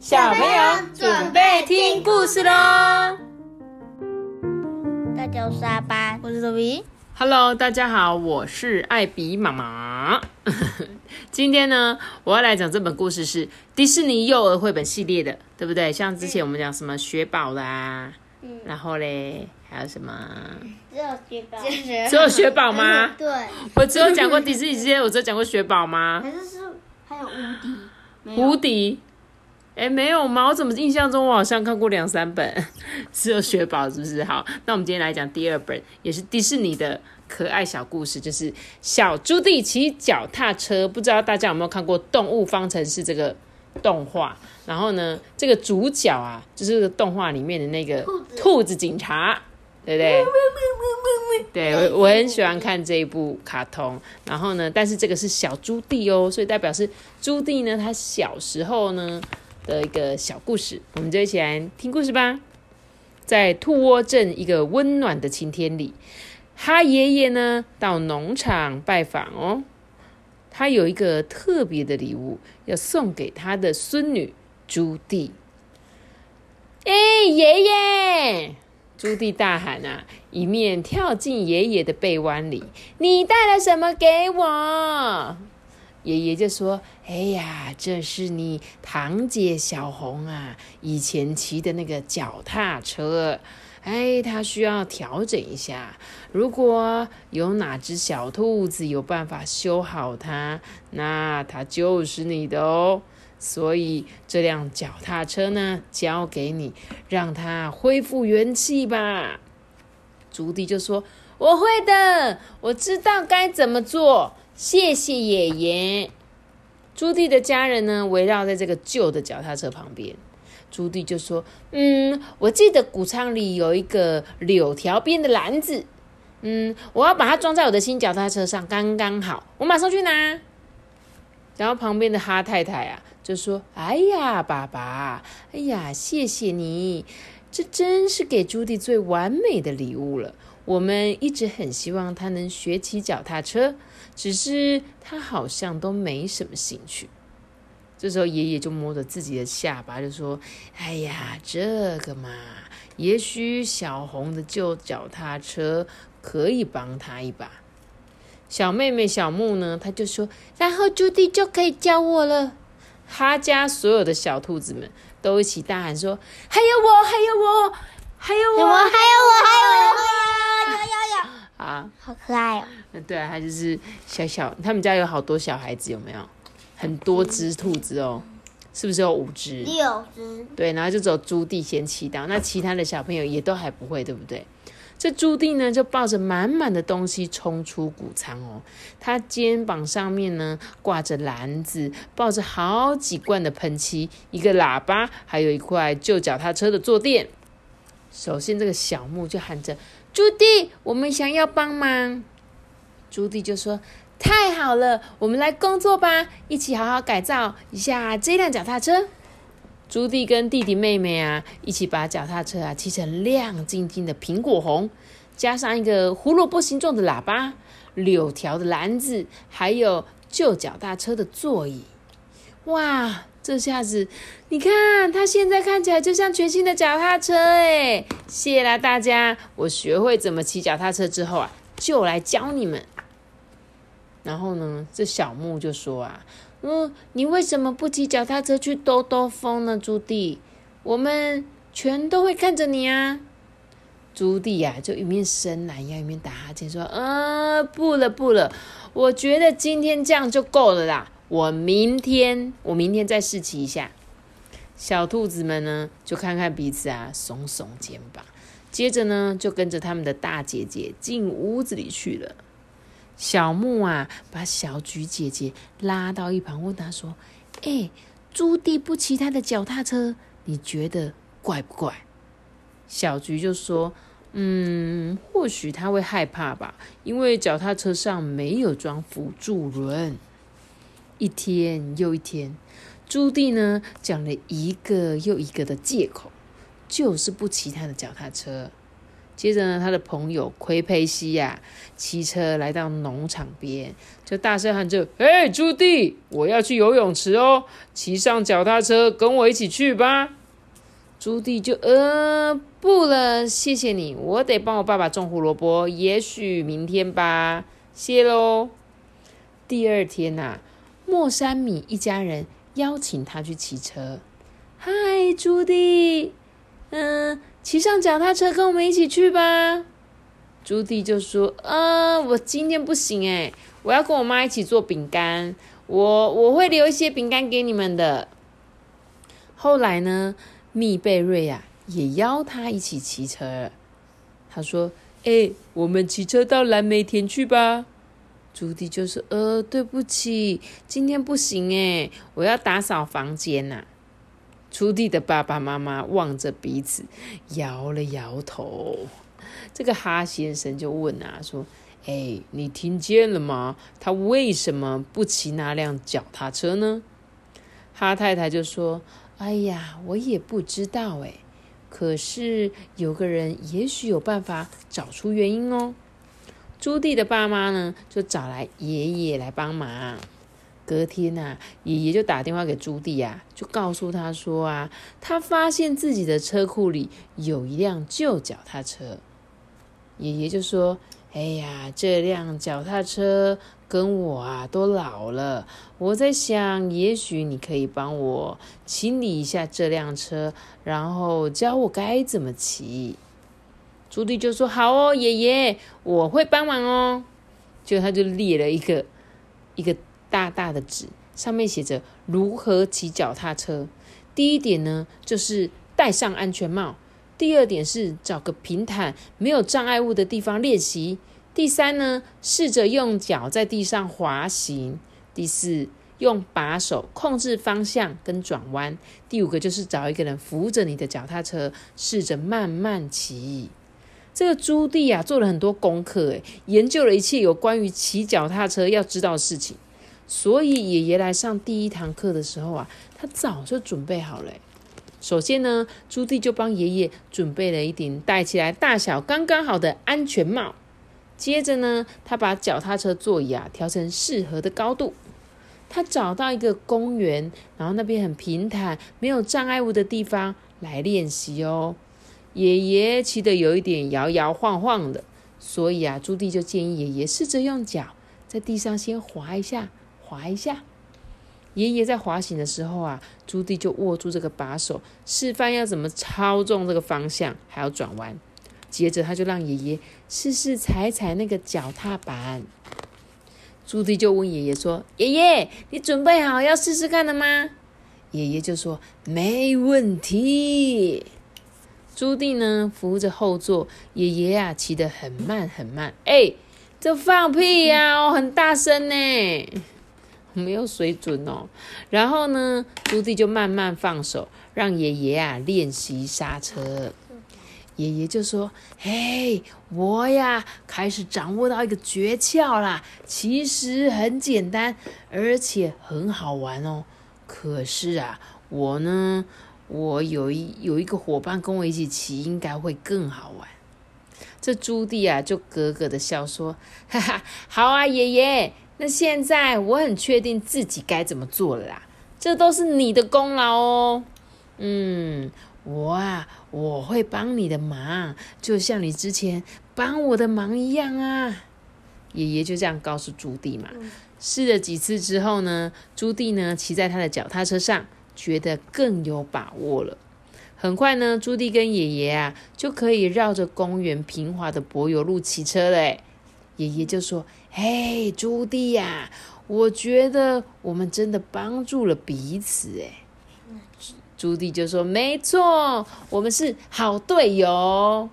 小朋友准备听故事喽！大家好，我是阿班，我是周比。Hello，大家好，我是艾比妈妈。今天呢，我要来讲这本故事是迪士尼幼儿绘本系列的，对不对？像之前我们讲什么雪宝啦，然后嘞还有什么？只有雪宝，只有雪宝吗？对，我只有讲过迪士尼系列，我只有讲过雪宝吗？可是是还有无敌，无敌？哎，没有吗？我怎么印象中我好像看过两三本，只有雪宝是不是？好，那我们今天来讲第二本，也是迪士尼的可爱小故事，就是小朱棣骑脚踏车。不知道大家有没有看过《动物方程式》这个动画？然后呢，这个主角啊，就是这个动画里面的那个兔子兔子警察，对不对？对，我我很喜欢看这一部卡通。然后呢，但是这个是小朱棣哦，所以代表是朱棣呢，他小时候呢的一个小故事。我们就一起来听故事吧。在兔窝镇一个温暖的晴天里，他爷爷呢到农场拜访哦。他有一个特别的礼物要送给他的孙女朱棣。哎，爷爷！朱棣大喊啊，一面跳进爷爷的背弯里。你带了什么给我？爷爷就说：“哎呀，这是你堂姐小红啊，以前骑的那个脚踏车。哎，它需要调整一下。如果有哪只小兔子有办法修好它，那它就是你的哦。所以这辆脚踏车呢，交给你，让它恢复元气吧。”朱棣就说：“我会的，我知道该怎么做。”谢谢爷爷。朱棣的家人呢，围绕在这个旧的脚踏车旁边。朱棣就说：“嗯，我记得谷仓里有一个柳条边的篮子，嗯，我要把它装在我的新脚踏车上，刚刚好，我马上去拿。”然后旁边的哈太太啊，就说：“哎呀，爸爸，哎呀，谢谢你，这真是给朱棣最完美的礼物了。我们一直很希望他能学骑脚踏车。”只是他好像都没什么兴趣。这时候爷爷就摸着自己的下巴，就说：“哎呀，这个嘛，也许小红的旧脚踏车可以帮他一把。”小妹妹小木呢，她就说：“然后朱棣就可以教我了。”他家所有的小兔子们都一起大喊说：“还有我，还有我，还有我，我还有我，还有我，有有有，啊！”好可爱哦！那对啊，他就是小小，他们家有好多小孩子，有没有？很多只兔子哦，是不是有五只？六只，对，然后就只有朱棣先骑到，那其他的小朋友也都还不会，对不对？这朱棣呢，就抱着满满的东西冲出谷仓哦，他肩膀上面呢挂着篮子，抱着好几罐的喷漆，一个喇叭，还有一块旧脚踏车的坐垫。首先，这个小木就喊着：“朱棣，我们想要帮忙。”朱棣就说：“太好了，我们来工作吧，一起好好改造一下这辆脚踏车。”朱棣跟弟弟妹妹啊，一起把脚踏车啊漆成亮晶晶的苹果红，加上一个胡萝卜形状的喇叭、柳条的篮子，还有旧脚踏车的座椅。哇！这下子，你看，他现在看起来就像全新的脚踏车哎！谢啦大家，我学会怎么骑脚踏车之后啊，就来教你们。然后呢，这小木就说啊，嗯，你为什么不骑脚踏车去兜兜风呢，朱棣？我们全都会看着你啊。朱棣呀、就一面伸懒腰，一面打哈欠，说：“呃，不了不了，我觉得今天这样就够了啦。我明天，我明天再试骑一下。”小兔子们呢，就看看彼此啊，耸耸肩膀，接着呢，就跟着他们的大姐姐进屋子里去了。小木啊，把小菊姐姐拉到一旁，问她说：“哎、朱棣不骑他的脚踏车，你觉得怪不怪？”小菊就说：“嗯，或许他会害怕吧，因为脚踏车上没有装辅助轮。”一天又一天，朱棣呢讲了一个又一个的借口，就是不骑他的脚踏车。接着呢，他的朋友奎佩西呀，骑车来到农场边，就大声喊着：“哎，朱棣，我要去游泳池哦，骑上脚踏车跟我一起去吧。”朱棣就呃不了，谢谢你，我得帮我爸爸种胡萝卜，也许明天吧，谢喽。第二天呐，莫山米一家人邀请他去骑车。嗨，朱棣，嗯，骑上脚踏车跟我们一起去吧。朱棣就说：“嗯，我今天不行诶，我要跟我妈一起做饼干，我我会留一些饼干给你们的。”后来呢？密贝瑞呀，也邀他一起骑车。他说：“哎，我们骑车到蓝莓田去吧。”朱棣就说：“呃，对不起，今天不行哎，我要打扫房间呐。”朱棣的爸爸妈妈望着彼此，摇了摇头。这个哈先生就问啊，说：“哎，你听见了吗？他为什么不骑那辆脚踏车呢？”哈太太就说。哎呀，我也不知道哎，可是有个人也许有办法找出原因哦。朱棣的爸妈呢，就找来爷爷来帮忙。隔天呐，爷爷就打电话给朱棣啊，就告诉他说啊，他发现自己的车库里有一辆旧脚踏车。爷爷就说：“哎呀，这辆脚踏车。”跟我啊都老了，我在想，也许你可以帮我清理一下这辆车，然后教我该怎么骑。朱棣就说：“好哦，爷爷，我会帮忙哦。”就他就列了一个一个大大的纸，上面写着如何骑脚踏车。第一点呢，就是戴上安全帽；第二点是找个平坦、没有障碍物的地方练习。第三呢，试着用脚在地上滑行。第四，用把手控制方向跟转弯。第五个就是找一个人扶着你的脚踏车，试着慢慢骑。这个朱棣啊，做了很多功课，诶，研究了一切有关于骑脚踏车要知道的事情。所以爷爷来上第一堂课的时候啊，他早就准备好了。首先呢，朱棣就帮爷爷准备了一顶戴起来大小刚刚好的安全帽。接着呢，他把脚踏车座椅啊调成适合的高度。他找到一个公园，然后那边很平坦、没有障碍物的地方来练习哦。爷爷骑的有一点摇摇晃晃的，所以啊，朱棣就建议爷爷试着用脚在地上先滑一下，滑一下。爷爷在滑行的时候啊，朱棣就握住这个把手，示范要怎么操纵这个方向，还要转弯。接着，他就让爷爷试试踩踩那个脚踏板。朱棣就问爷爷说：“爷爷，你准备好要试试看了吗？”爷爷就说：“没问题。”朱棣呢，扶着后座，爷爷啊，骑得很慢很慢。哎，这放屁呀！哦，很大声呢，没有水准哦。然后呢，朱棣就慢慢放手，让爷爷啊练习刹车。爷爷就说：“嘿，我呀，开始掌握到一个诀窍啦。其实很简单，而且很好玩哦。可是啊，我呢，我有一有一个伙伴跟我一起骑，应该会更好玩。”这朱棣啊，就咯咯的笑说：“哈哈，好啊，爷爷。那现在我很确定自己该怎么做了啦。这都是你的功劳哦。嗯。”我啊，我会帮你的忙，就像你之前帮我的忙一样啊！爷爷就这样告诉朱棣嘛。试了几次之后呢，朱棣呢骑在他的脚踏车上，觉得更有把握了。很快呢，朱棣跟爷爷啊就可以绕着公园平滑的柏油路骑车了。爷爷就说：“嘿，朱棣呀，我觉得我们真的帮助了彼此。”哎。朱棣就说：“没错，我们是好队友。”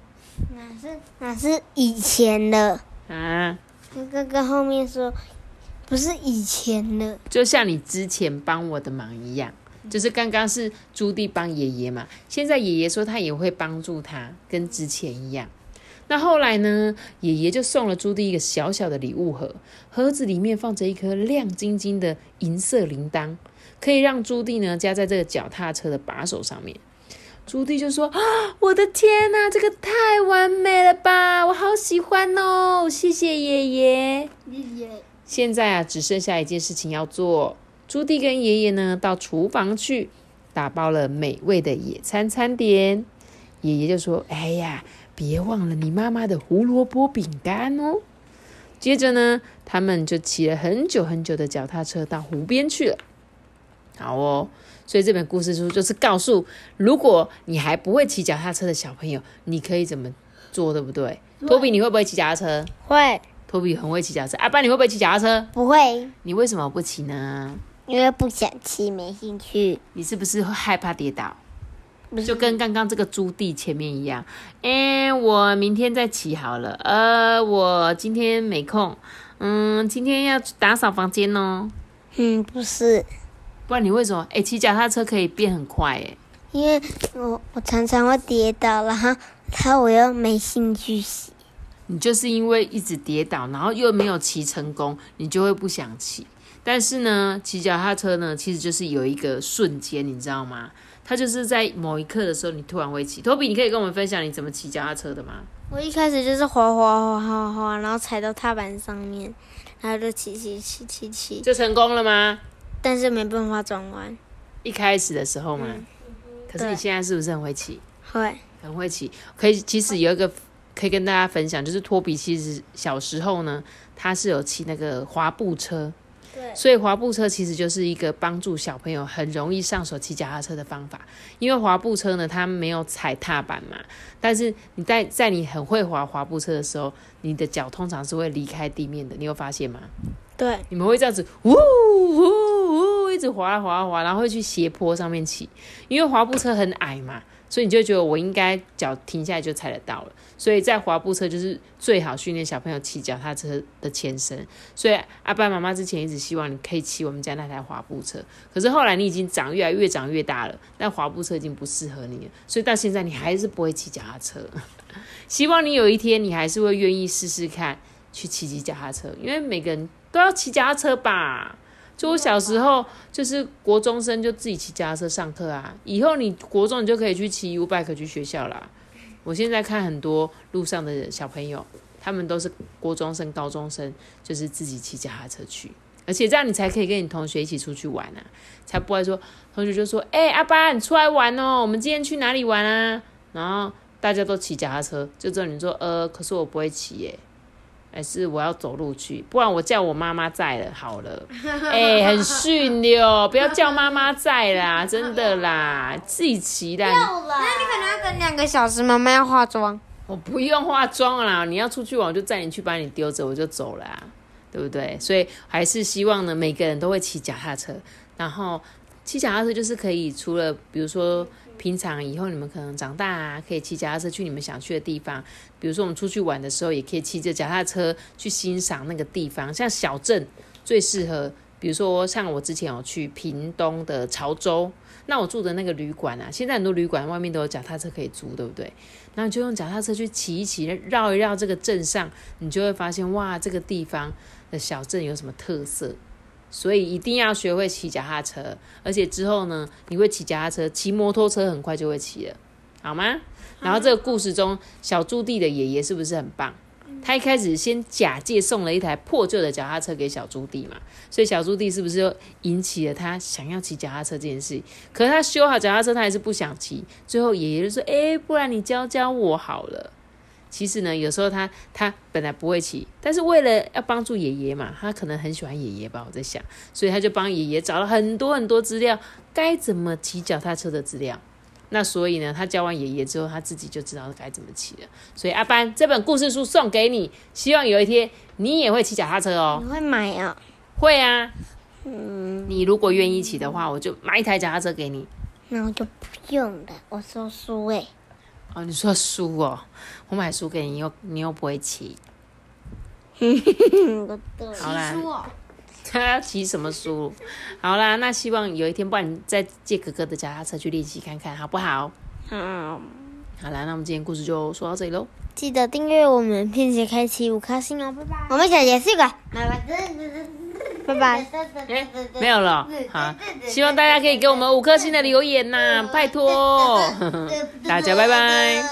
哪是哪是以前的啊？哥哥后面说不是以前的，就像你之前帮我的忙一样，就是刚刚是朱棣帮爷爷嘛，现在爷爷说他也会帮助他，跟之前一样。那后来呢？爷爷就送了朱棣一个小小的礼物盒，盒子里面放着一颗亮晶晶的银色铃铛。可以让朱棣呢加在这个脚踏车的把手上面。朱棣就说：“啊，我的天哪，这个太完美了吧！我好喜欢哦，谢谢爷爷爷爷。现在啊，只剩下一件事情要做。朱棣跟爷爷呢，到厨房去打包了美味的野餐餐点。爷爷就说：‘哎呀，别忘了你妈妈的胡萝卜饼干哦。’接着呢，他们就骑了很久很久的脚踏车到湖边去了。好哦。”所以这本故事书就是告诉，如果你还不会骑脚踏车的小朋友，你可以怎么做，对不对？托比，你会不会骑脚踏车？会。托比很会骑脚踏车。阿爸，你会不会骑脚踏车？不会。你为什么不骑呢？因为不想骑，没兴趣。你是不是害怕跌倒？就跟刚刚这个朱棣前面一样。哎，我明天再骑好了。呃，我今天没空。嗯，今天要打扫房间哦。嗯，不是。不然你为什么？哎，骑脚踏车可以变很快哎。因为我我常常会跌倒，然后他我又没兴趣骑。你就是因为一直跌倒，然后又没有骑成功，你就会不想骑。但是呢，骑脚踏车呢，其实就是有一个瞬间，你知道吗？它就是在某一刻的时候，你突然会骑。托比，你可以跟我们分享你怎么骑脚踏车的吗？我一开始就是滑滑滑滑滑，然后踩到踏板上面，然后就骑骑骑骑骑，就成功了吗？但是没办法转弯，一开始的时候嘛。可是你现在是不是很会骑？会，很会骑。可以，其实有一个可以跟大家分享，就是托比其实小时候呢，他是有骑那个滑步车。对。所以滑步车其实就是一个帮助小朋友很容易上手骑脚踏车的方法。因为滑步车呢，它没有踩踏板嘛。但是你在在你很会滑滑步车的时候，你的脚通常是会离开地面的。你有发现吗？对，你们会这样子，呜呜呜，一直滑滑滑，然后会去斜坡上面骑，因为滑步车很矮嘛，所以你就觉得我应该脚停下来就踩得到了。所以在滑步车就是最好训练小朋友骑脚踏车的前身。所以阿爸妈妈之前一直希望你可以骑我们家那台滑步车，可是后来你已经长越来越长越大了，但滑步车已经不适合你了，所以到现在你还是不会骑脚踏车。希望你有一天你还是会愿意试试看去骑骑脚踏车，因为每个人。都要骑脚踏车吧？就我小时候，就是国中生就自己骑脚踏车上课啊。以后你国中你就可以去骑 U bike 去学校啦。我现在看很多路上的小朋友，他们都是国中生、高中生，就是自己骑脚踏车去，而且这样你才可以跟你同学一起出去玩啊，才不会说同学就说：“哎，阿爸，你出来玩哦，我们今天去哪里玩啊？”然后大家都骑脚踏车，就只有你说：“呃，可是我不会骑耶。”还是我要走路去，不然我叫我妈妈在了好了。哎，很逊哟，不要叫妈妈在啦，真的啦，自己骑的。那你可能要等两个小时，妈妈要化妆。我不用化妆啦，你要出去玩，我就载你去，把你丢着，我就走了，对不对？所以还是希望呢，每个人都会骑脚踏车，然后骑脚踏车就是可以除了比如说。平常以后你们可能长大啊，可以骑脚踏车去你们想去的地方。比如说我们出去玩的时候，也可以骑着脚踏车去欣赏那个地方。像小镇最适合，比如说像我之前有去屏东的潮州，那我住的那个旅馆啊，现在很多旅馆外面都有脚踏车可以租，对不对？那你就用脚踏车去骑一骑，绕一绕这个镇上，你就会发现哇，这个地方的小镇有什么特色。所以一定要学会骑脚踏车，而且之后呢，你会骑脚踏车，骑摩托车很快就会骑了，好吗？然后这个故事中，小朱棣的爷爷是不是很棒？他一开始先假借送了一台破旧的脚踏车给小朱棣嘛，所以小朱棣是不是就引起了他想要骑脚踏车这件事？可是他修好脚踏车，他还是不想骑。最后爷爷就说：“哎，不然你教教我好了。”其实呢，有时候他他本来不会骑，但是为了要帮助爷爷嘛，他可能很喜欢爷爷吧，我在想，所以他就帮爷爷找了很多很多资料，该怎么骑脚踏车的资料。那所以呢，他教完爷爷之后，他自己就知道该怎么骑了。所以阿班这本故事书送给你，希望有一天你也会骑脚踏车哦。你会买啊？会啊。嗯，你如果愿意骑的话，我就买一台脚踏车给你。那我就不用了，我说书哎。哦，你说书哦，我买书给你，又你又不会骑。好啦，他要骑什么书？好啦，那希望有一天，不然你再借哥哥的脚踏车去练习看看，好不好？好。好啦，那我们今天故事就说到这里喽。记得订阅我们，并且开启五颗星哦，拜拜。我们小结束个，拜拜。哎，没有了，好，希望大家可以给我们五颗星的留言呐，拜托，大家拜拜。